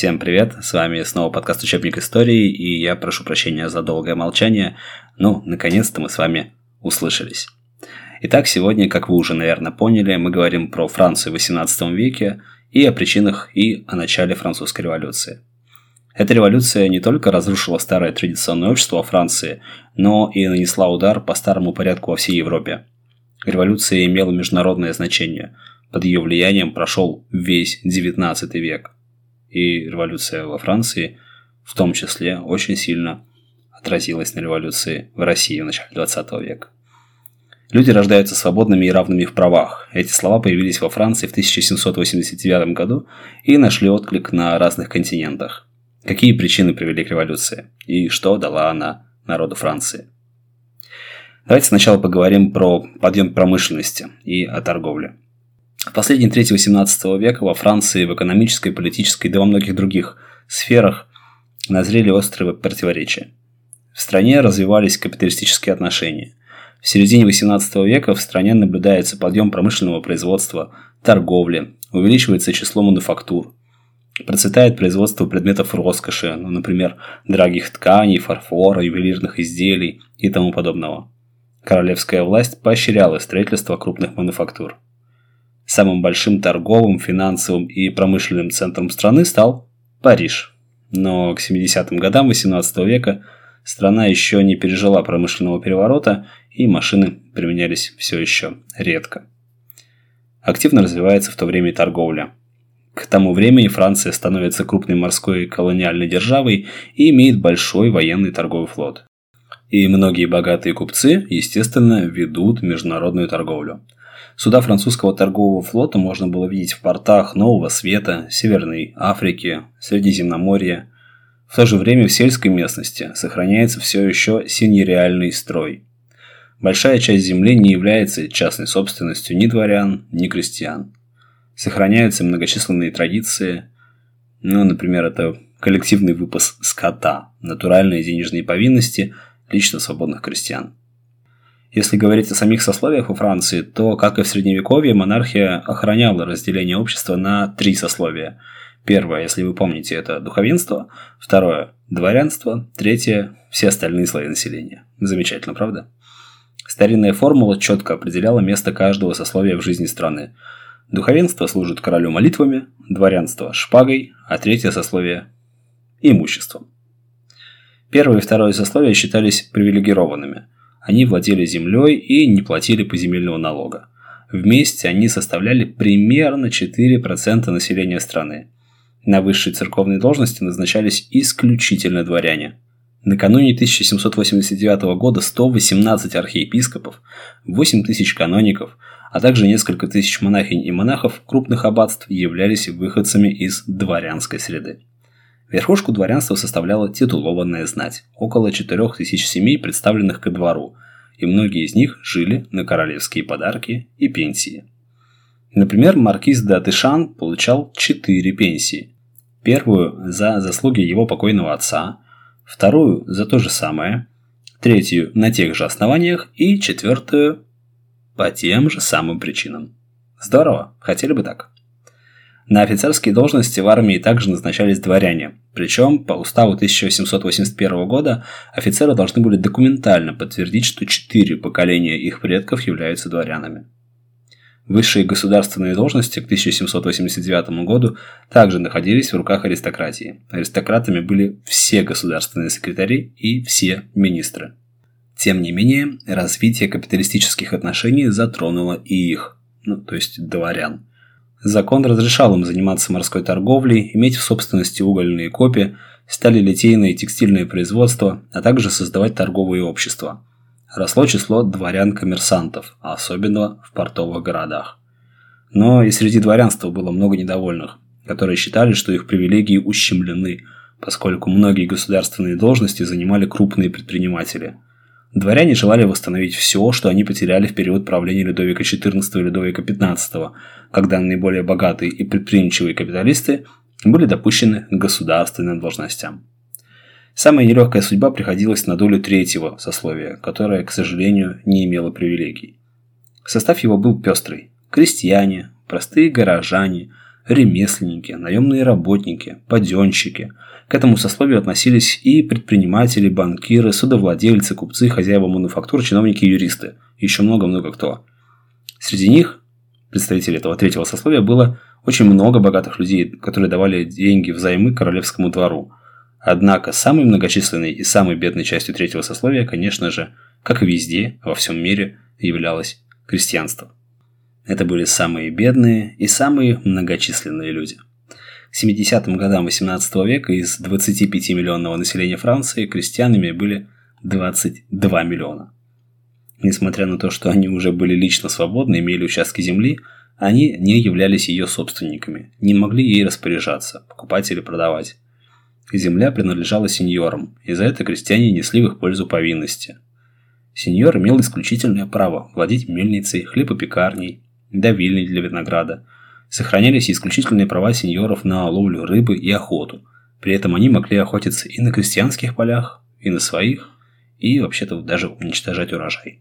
Всем привет, с вами снова подкаст «Учебник истории», и я прошу прощения за долгое молчание, но наконец-то мы с вами услышались. Итак, сегодня, как вы уже, наверное, поняли, мы говорим про Францию в XVIII веке и о причинах и о начале французской революции. Эта революция не только разрушила старое традиционное общество во Франции, но и нанесла удар по старому порядку во всей Европе. Революция имела международное значение. Под ее влиянием прошел весь XIX век. И революция во Франции в том числе очень сильно отразилась на революции в России в начале XX века. Люди рождаются свободными и равными в правах. Эти слова появились во Франции в 1789 году и нашли отклик на разных континентах. Какие причины привели к революции? И что дала она народу Франции? Давайте сначала поговорим про подъем промышленности и о торговле. В последние трети XVIII века во Франции в экономической, политической, да во многих других сферах назрели острые противоречия. В стране развивались капиталистические отношения. В середине XVIII века в стране наблюдается подъем промышленного производства, торговли, увеличивается число мануфактур – Процветает производство предметов роскоши, ну, например, дорогих тканей, фарфора, ювелирных изделий и тому подобного. Королевская власть поощряла строительство крупных мануфактур. Самым большим торговым, финансовым и промышленным центром страны стал Париж. Но к 70-м годам XVIII века страна еще не пережила промышленного переворота, и машины применялись все еще редко. Активно развивается в то время торговля – к тому времени Франция становится крупной морской колониальной державой и имеет большой военный торговый флот. И многие богатые купцы, естественно, ведут международную торговлю. Суда французского торгового флота можно было видеть в портах Нового Света, Северной Африки, Средиземноморья. В то же время в сельской местности сохраняется все еще синереальный строй. Большая часть земли не является частной собственностью ни дворян, ни крестьян. Сохраняются многочисленные традиции. Ну, например, это коллективный выпас скота, натуральные денежные повинности лично свободных крестьян. Если говорить о самих сословиях во Франции, то, как и в Средневековье, монархия охраняла разделение общества на три сословия. Первое, если вы помните, это духовенство. Второе – дворянство. Третье – все остальные слои населения. Замечательно, правда? Старинная формула четко определяла место каждого сословия в жизни страны. Духовенство служит королю молитвами, дворянство – шпагой, а третье сословие – имуществом. Первое и второе сословия считались привилегированными. Они владели землей и не платили поземельного налога. Вместе они составляли примерно 4% населения страны. На высшие церковные должности назначались исключительно дворяне. Накануне 1789 года 118 архиепископов, 8 тысяч каноников – а также несколько тысяч монахинь и монахов крупных аббатств являлись выходцами из дворянской среды. Верхушку дворянства составляла титулованная знать, около 4000 семей, представленных ко двору, и многие из них жили на королевские подарки и пенсии. Например, маркиз де Атышан получал 4 пенсии. Первую за заслуги его покойного отца, вторую за то же самое, третью на тех же основаниях и четвертую по тем же самым причинам. Здорово, хотели бы так. На офицерские должности в армии также назначались дворяне, причем по уставу 1881 года офицеры должны были документально подтвердить, что четыре поколения их предков являются дворянами. Высшие государственные должности к 1789 году также находились в руках аристократии. Аристократами были все государственные секретари и все министры. Тем не менее, развитие капиталистических отношений затронуло и их, ну, то есть дворян. Закон разрешал им заниматься морской торговлей, иметь в собственности угольные копии, стали литейное и текстильное производство, а также создавать торговые общества. Росло число дворян-коммерсантов, особенно в портовых городах. Но и среди дворянства было много недовольных, которые считали, что их привилегии ущемлены, поскольку многие государственные должности занимали крупные предприниматели – Дворяне желали восстановить все, что они потеряли в период правления Людовика XIV и Людовика XV, когда наиболее богатые и предприимчивые капиталисты были допущены к государственным должностям. Самая нелегкая судьба приходилась на долю третьего сословия, которое, к сожалению, не имело привилегий. Состав его был пестрый. Крестьяне, простые горожане, ремесленники, наемные работники, паденщики. К этому сословию относились и предприниматели, банкиры, судовладельцы, купцы, хозяева мануфактур, чиновники и юристы. Еще много-много кто. Среди них, представителей этого третьего сословия, было очень много богатых людей, которые давали деньги взаймы королевскому двору. Однако самой многочисленной и самой бедной частью третьего сословия, конечно же, как и везде, во всем мире, являлось крестьянство. Это были самые бедные и самые многочисленные люди. К 70-м годам 18 века из 25-миллионного населения Франции крестьянами были 22 миллиона. Несмотря на то, что они уже были лично свободны, имели участки земли, они не являлись ее собственниками, не могли ей распоряжаться, покупать или продавать. Земля принадлежала сеньорам, и за это крестьяне несли в их пользу повинности. Сеньор имел исключительное право владеть мельницей, хлебопекарней, давильней для винограда. Сохранялись исключительные права сеньоров на ловлю рыбы и охоту. При этом они могли охотиться и на крестьянских полях, и на своих, и вообще-то даже уничтожать урожай.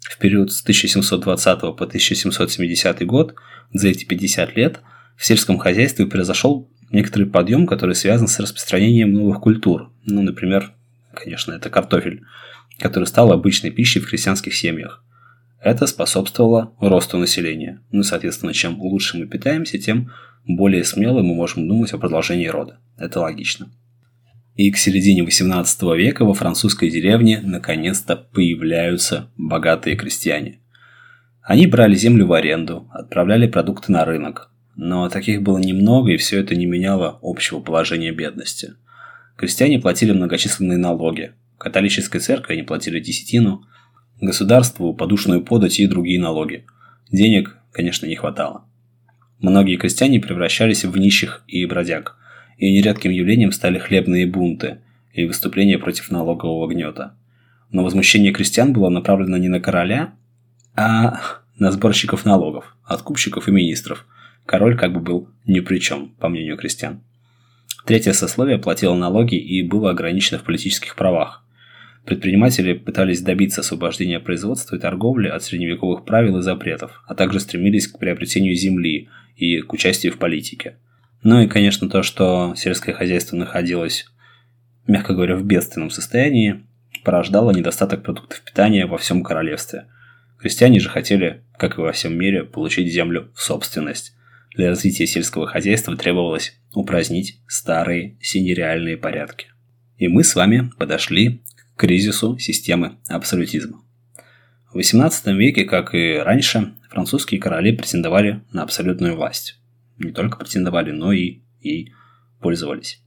В период с 1720 по 1770 год, за эти 50 лет, в сельском хозяйстве произошел некоторый подъем, который связан с распространением новых культур. Ну, например, конечно, это картофель, который стал обычной пищей в крестьянских семьях. Это способствовало росту населения. Ну, соответственно, чем лучше мы питаемся, тем более смело мы можем думать о продолжении рода. Это логично. И к середине 18 века во французской деревне наконец-то появляются богатые крестьяне. Они брали землю в аренду, отправляли продукты на рынок. Но таких было немного, и все это не меняло общего положения бедности. Крестьяне платили многочисленные налоги. Католической церкви они платили десятину – государству подушную подать и другие налоги. Денег, конечно, не хватало. Многие крестьяне превращались в нищих и бродяг, и нередким явлением стали хлебные бунты и выступления против налогового гнета. Но возмущение крестьян было направлено не на короля, а на сборщиков налогов, откупщиков и министров. Король как бы был ни при чем, по мнению крестьян. Третье сословие платило налоги и было ограничено в политических правах. Предприниматели пытались добиться освобождения производства и торговли от средневековых правил и запретов, а также стремились к приобретению земли и к участию в политике. Ну и, конечно, то, что сельское хозяйство находилось, мягко говоря, в бедственном состоянии, порождало недостаток продуктов питания во всем королевстве. Крестьяне же хотели, как и во всем мире, получить землю в собственность. Для развития сельского хозяйства требовалось упразднить старые синереальные порядки. И мы с вами подошли кризису системы абсолютизма. В XVIII веке, как и раньше, французские короли претендовали на абсолютную власть. Не только претендовали, но и, и пользовались.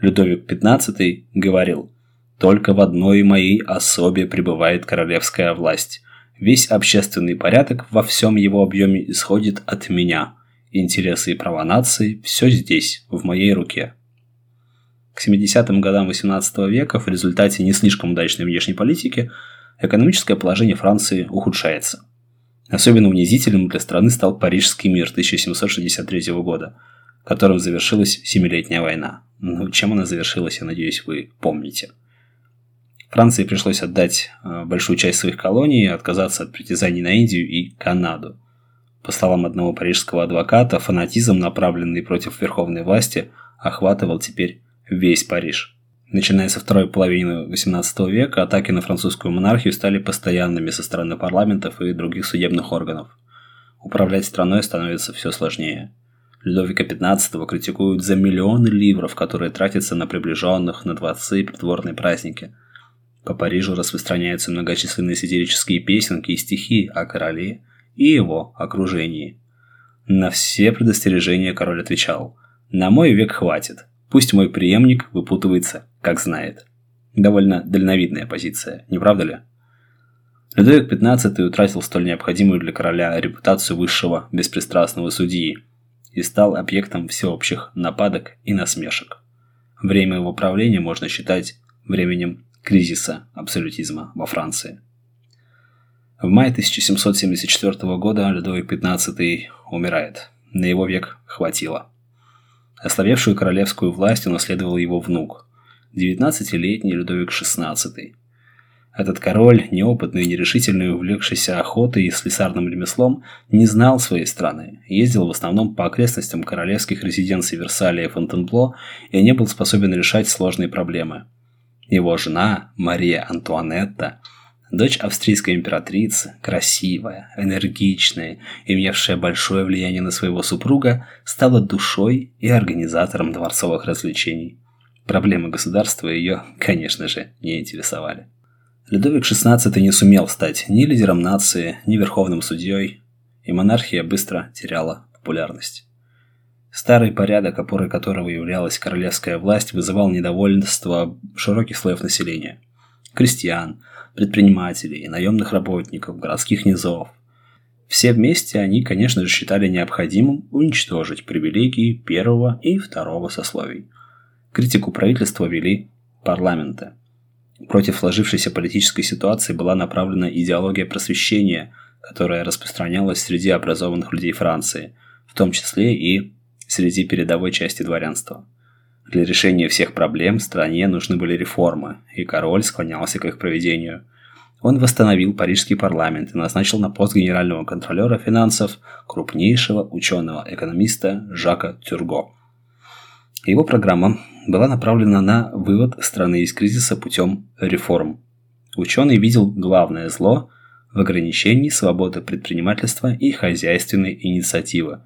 Людовик XV говорил «Только в одной моей особе пребывает королевская власть. Весь общественный порядок во всем его объеме исходит от меня. Интересы и права нации – все здесь, в моей руке. К 70-м годам XVIII века в результате не слишком удачной внешней политики экономическое положение Франции ухудшается. Особенно унизительным для страны стал Парижский мир 1763 года, которым завершилась Семилетняя война. Ну, чем она завершилась, я надеюсь, вы помните. Франции пришлось отдать э, большую часть своих колоний отказаться от притязаний на Индию и Канаду. По словам одного парижского адвоката, фанатизм, направленный против верховной власти, охватывал теперь весь Париж. Начиная со второй половины XVIII века, атаки на французскую монархию стали постоянными со стороны парламентов и других судебных органов. Управлять страной становится все сложнее. Людовика XV критикуют за миллионы ливров, которые тратятся на приближенных, на дворцы и придворные праздники. По Парижу распространяются многочисленные сатирические песенки и стихи о короле и его окружении. На все предостережения король отвечал «На мой век хватит, Пусть мой преемник выпутывается, как знает. Довольно дальновидная позиция, не правда ли? Людовик XV утратил столь необходимую для короля репутацию высшего беспристрастного судьи и стал объектом всеобщих нападок и насмешек. Время его правления можно считать временем кризиса абсолютизма во Франции. В мае 1774 года Людовик XV умирает. На его век хватило. Ослабевшую королевскую власть унаследовал его внук, 19-летний Людовик XVI. Этот король, неопытный и нерешительный, увлекшийся охотой и слесарным ремеслом, не знал своей страны, ездил в основном по окрестностям королевских резиденций Версаля и Фонтенбло и не был способен решать сложные проблемы. Его жена, Мария Антуанетта, дочь австрийской императрицы, красивая, энергичная, имевшая большое влияние на своего супруга, стала душой и организатором дворцовых развлечений. Проблемы государства ее, конечно же, не интересовали. Людовик XVI не сумел стать ни лидером нации, ни верховным судьей, и монархия быстро теряла популярность. Старый порядок, опорой которого являлась королевская власть, вызывал недовольство широких слоев населения. Крестьян, предпринимателей, наемных работников, городских низов. Все вместе они, конечно же, считали необходимым уничтожить привилегии первого и второго сословий. Критику правительства вели парламенты – Против сложившейся политической ситуации была направлена идеология просвещения, которая распространялась среди образованных людей Франции, в том числе и среди передовой части дворянства. Для решения всех проблем стране нужны были реформы, и король склонялся к их проведению. Он восстановил Парижский парламент и назначил на пост генерального контролера финансов крупнейшего ученого-экономиста Жака Тюрго. Его программа была направлена на вывод страны из кризиса путем реформ. Ученый видел главное зло в ограничении свободы предпринимательства и хозяйственной инициативы.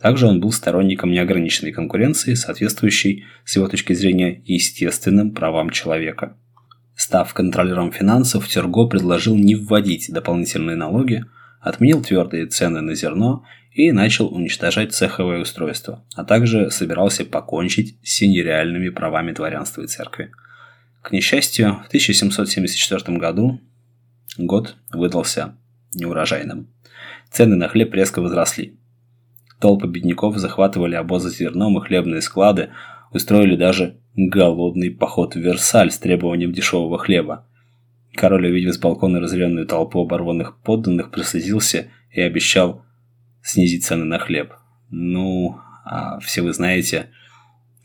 Также он был сторонником неограниченной конкуренции, соответствующей, с его точки зрения, естественным правам человека. Став контролером финансов, Терго предложил не вводить дополнительные налоги, отменил твердые цены на зерно и начал уничтожать цеховое устройство, а также собирался покончить с синереальными правами дворянства и церкви. К несчастью, в 1774 году год выдался неурожайным. Цены на хлеб резко возросли. Толпы бедняков захватывали обозы с зерном и хлебные склады, устроили даже голодный поход в Версаль с требованием дешевого хлеба. Король, увидев с балкона разъяренную толпу оборванных подданных, прослезился и обещал снизить цены на хлеб. Ну, а все вы знаете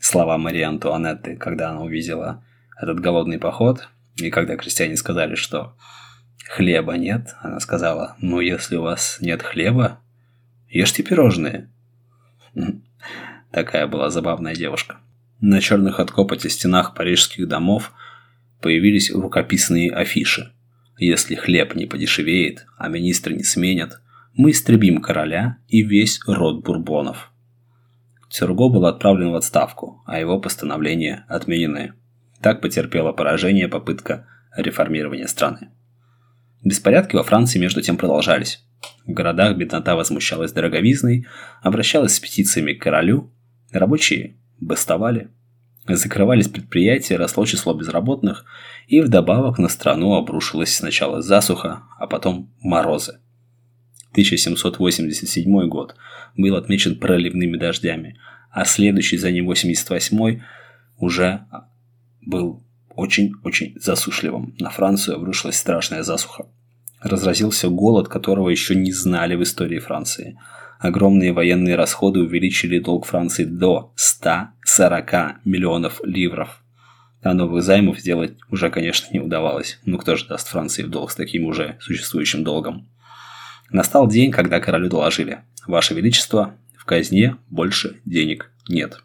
слова Марии Антуанетты, когда она увидела этот голодный поход, и когда крестьяне сказали, что хлеба нет, она сказала, ну если у вас нет хлеба, ешьте пирожные. Такая была забавная девушка. На черных от копоти стенах парижских домов появились рукописные афиши. Если хлеб не подешевеет, а министры не сменят, мы истребим короля и весь род бурбонов. Тюрго был отправлен в отставку, а его постановления отменены. Так потерпела поражение попытка реформирования страны. Беспорядки во Франции между тем продолжались. В городах беднота возмущалась дороговизной, обращалась с петициями к королю, рабочие бастовали, закрывались предприятия, росло число безработных, и вдобавок на страну обрушилась сначала засуха, а потом морозы. 1787 год был отмечен проливными дождями, а следующий за ним 88 уже был очень-очень засушливым. На Францию обрушилась страшная засуха. Разразился голод, которого еще не знали в истории Франции. Огромные военные расходы увеличили долг Франции до 140 миллионов ливров. А новых займов сделать уже, конечно, не удавалось. Ну кто же даст Франции в долг с таким уже существующим долгом? Настал день, когда королю доложили. Ваше Величество, в казне больше денег нет.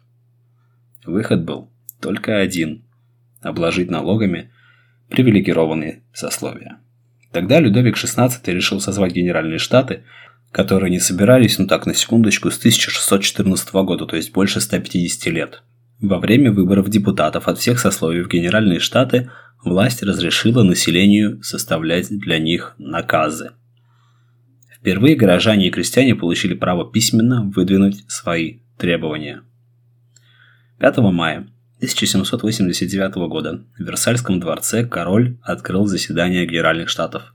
Выход был только один – обложить налогами привилегированные сословия. Тогда Людовик XVI решил созвать Генеральные Штаты, которые не собирались, ну так, на секундочку, с 1614 года, то есть больше 150 лет. Во время выборов депутатов от всех сословий в Генеральные Штаты власть разрешила населению составлять для них наказы – Впервые горожане и крестьяне получили право письменно выдвинуть свои требования. 5 мая 1789 года в Версальском дворце король открыл заседание Генеральных Штатов.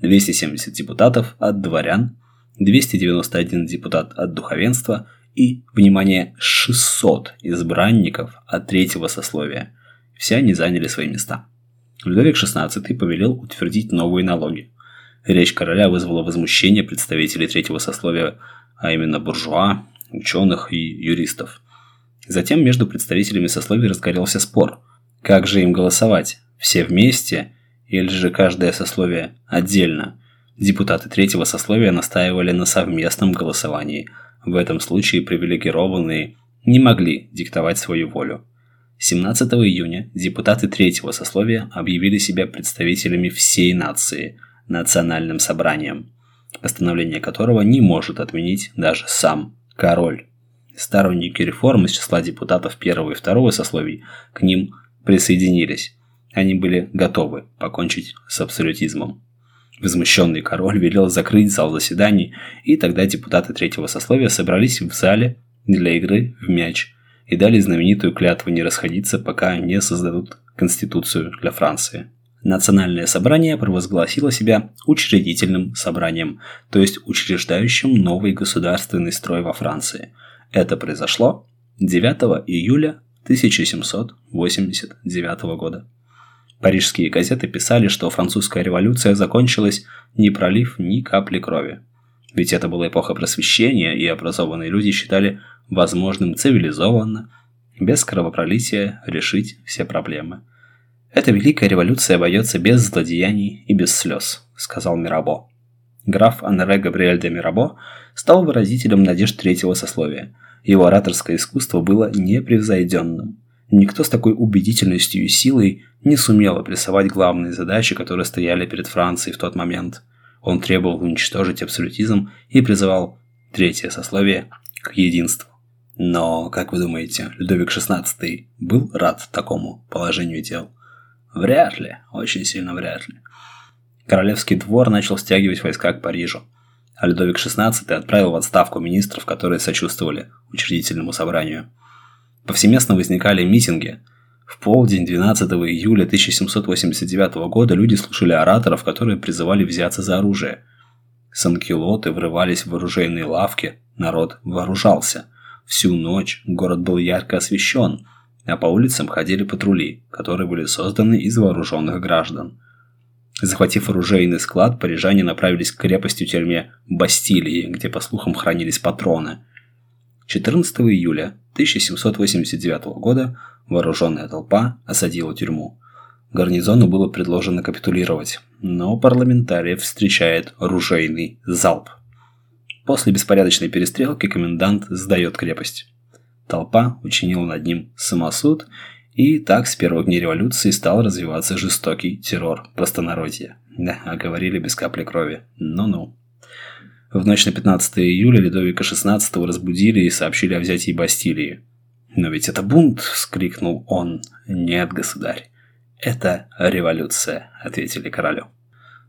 270 депутатов от дворян, 291 депутат от духовенства и, внимание, 600 избранников от третьего сословия. Все они заняли свои места. Людовик XVI повелел утвердить новые налоги. Речь короля вызвала возмущение представителей третьего сословия, а именно буржуа, ученых и юристов. Затем между представителями сословий разгорелся спор. Как же им голосовать? Все вместе или же каждое сословие отдельно. Депутаты третьего сословия настаивали на совместном голосовании. В этом случае привилегированные не могли диктовать свою волю. 17 июня депутаты третьего сословия объявили себя представителями всей нации, национальным собранием, постановление которого не может отменить даже сам король. Сторонники реформ из числа депутатов первого и второго сословий к ним присоединились. Они были готовы покончить с абсолютизмом. Возмущенный король велел закрыть зал заседаний, и тогда депутаты третьего сословия собрались в зале для игры в мяч и дали знаменитую клятву не расходиться, пока не создадут Конституцию для Франции. Национальное собрание провозгласило себя учредительным собранием, то есть учреждающим новый государственный строй во Франции. Это произошло 9 июля 1789 года. Парижские газеты писали, что французская революция закончилась, не пролив ни капли крови. Ведь это была эпоха просвещения, и образованные люди считали возможным цивилизованно, без кровопролития решить все проблемы. «Эта великая революция обойдется без злодеяний и без слез», – сказал Мирабо. Граф Анре Габриэль де Мирабо стал выразителем надежд третьего сословия. Его ораторское искусство было непревзойденным. Никто с такой убедительностью и силой не сумел опрессовать главные задачи, которые стояли перед Францией в тот момент. Он требовал уничтожить абсолютизм и призывал третье сословие к единству. Но, как вы думаете, Людовик XVI был рад такому положению дел? Вряд ли, очень сильно вряд ли. Королевский двор начал стягивать войска к Парижу, а Людовик XVI отправил в отставку министров, которые сочувствовали учредительному собранию. Повсеместно возникали митинги. В полдень 12 июля 1789 года люди слушали ораторов, которые призывали взяться за оружие. Санкилоты врывались в оружейные лавки, народ вооружался. Всю ночь город был ярко освещен, а по улицам ходили патрули, которые были созданы из вооруженных граждан. Захватив оружейный склад, парижане направились к крепости-тюрьме Бастилии, где, по слухам, хранились патроны. 14 июля 1789 года вооруженная толпа осадила тюрьму. Гарнизону было предложено капитулировать, но парламентариев встречает оружейный залп. После беспорядочной перестрелки комендант сдает крепость. Толпа учинила над ним самосуд, и так с первых дней революции стал развиваться жестокий террор простонародья. Да, а говорили без капли крови. Ну-ну. В ночь на 15 июля Ледовика XVI разбудили и сообщили о взятии Бастилии. «Но ведь это бунт!» – вскрикнул он. «Нет, государь, это революция», – ответили королю.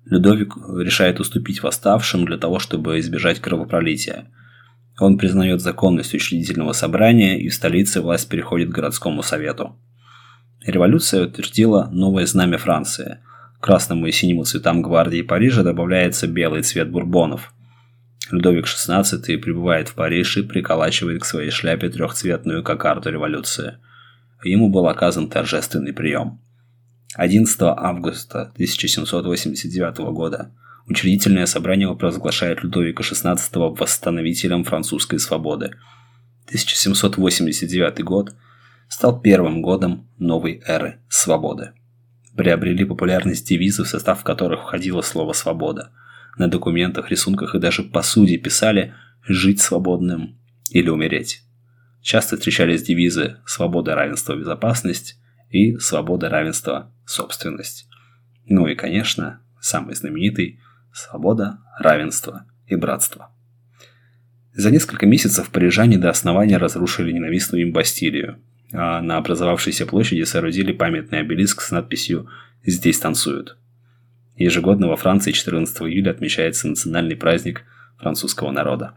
Людовик решает уступить восставшим для того, чтобы избежать кровопролития. Он признает законность учредительного собрания, и в столице власть переходит к городскому совету. Революция утвердила новое знамя Франции. К красному и синему цветам гвардии Парижа добавляется белый цвет бурбонов. Людовик XVI прибывает в Париж и приколачивает к своей шляпе трехцветную кокарду революции. Ему был оказан торжественный прием. 11 августа 1789 года учредительное собрание провозглашает Людовика XVI восстановителем французской свободы. 1789 год стал первым годом новой эры свободы. Приобрели популярность девизы, в состав которых входило слово «свобода». На документах, рисунках и даже посуде писали «жить свободным» или «умереть». Часто встречались девизы «свобода, равенство, безопасность» и «свобода, равенство, собственность». Ну и, конечно, самый знаменитый «свобода, равенство и братство». За несколько месяцев парижане до основания разрушили ненавистную им Бастилию, на образовавшейся площади соорудили памятный обелиск с надписью «Здесь танцуют». Ежегодно во Франции 14 июля отмечается национальный праздник французского народа.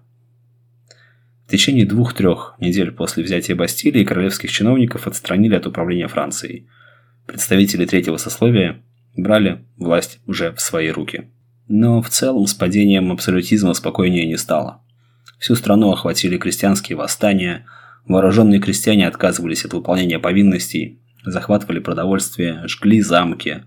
В течение двух-трех недель после взятия Бастилии королевских чиновников отстранили от управления Францией. Представители третьего сословия брали власть уже в свои руки. Но в целом с падением абсолютизма спокойнее не стало. Всю страну охватили крестьянские восстания, вооруженные крестьяне отказывались от выполнения повинностей, захватывали продовольствие, жгли замки.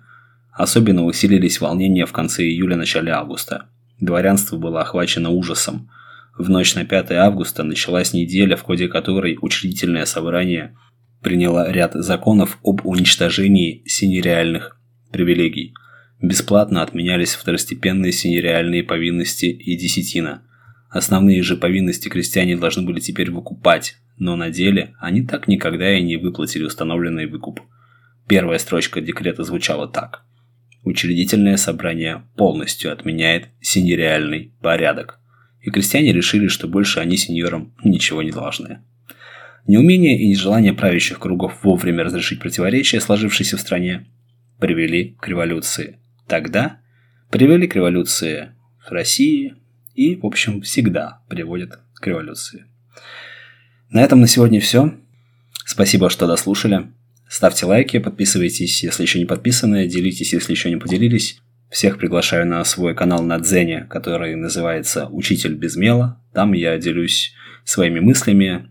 Особенно усилились волнения в конце июля-начале августа. Дворянство было охвачено ужасом – в ночь на 5 августа началась неделя, в ходе которой учредительное собрание приняло ряд законов об уничтожении синереальных привилегий. Бесплатно отменялись второстепенные синереальные повинности и десятина. Основные же повинности крестьяне должны были теперь выкупать, но на деле они так никогда и не выплатили установленный выкуп. Первая строчка декрета звучала так. Учредительное собрание полностью отменяет синереальный порядок. И крестьяне решили, что больше они сеньорам ничего не должны. Неумение и нежелание правящих кругов вовремя разрешить противоречия, сложившиеся в стране, привели к революции. Тогда привели к революции в России и, в общем, всегда приводят к революции. На этом на сегодня все. Спасибо, что дослушали. Ставьте лайки, подписывайтесь, если еще не подписаны, делитесь, если еще не поделились. Всех приглашаю на свой канал на Дзене, который называется «Учитель без мела». Там я делюсь своими мыслями,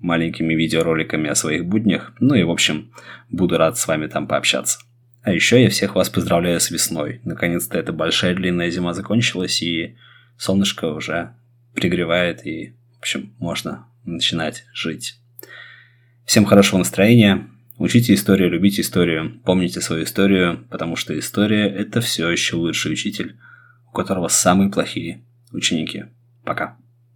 маленькими видеороликами о своих буднях. Ну и, в общем, буду рад с вами там пообщаться. А еще я всех вас поздравляю с весной. Наконец-то эта большая длинная зима закончилась, и солнышко уже пригревает, и, в общем, можно начинать жить. Всем хорошего настроения. Учите историю, любите историю, помните свою историю, потому что история – это все еще лучший учитель, у которого самые плохие ученики. Пока.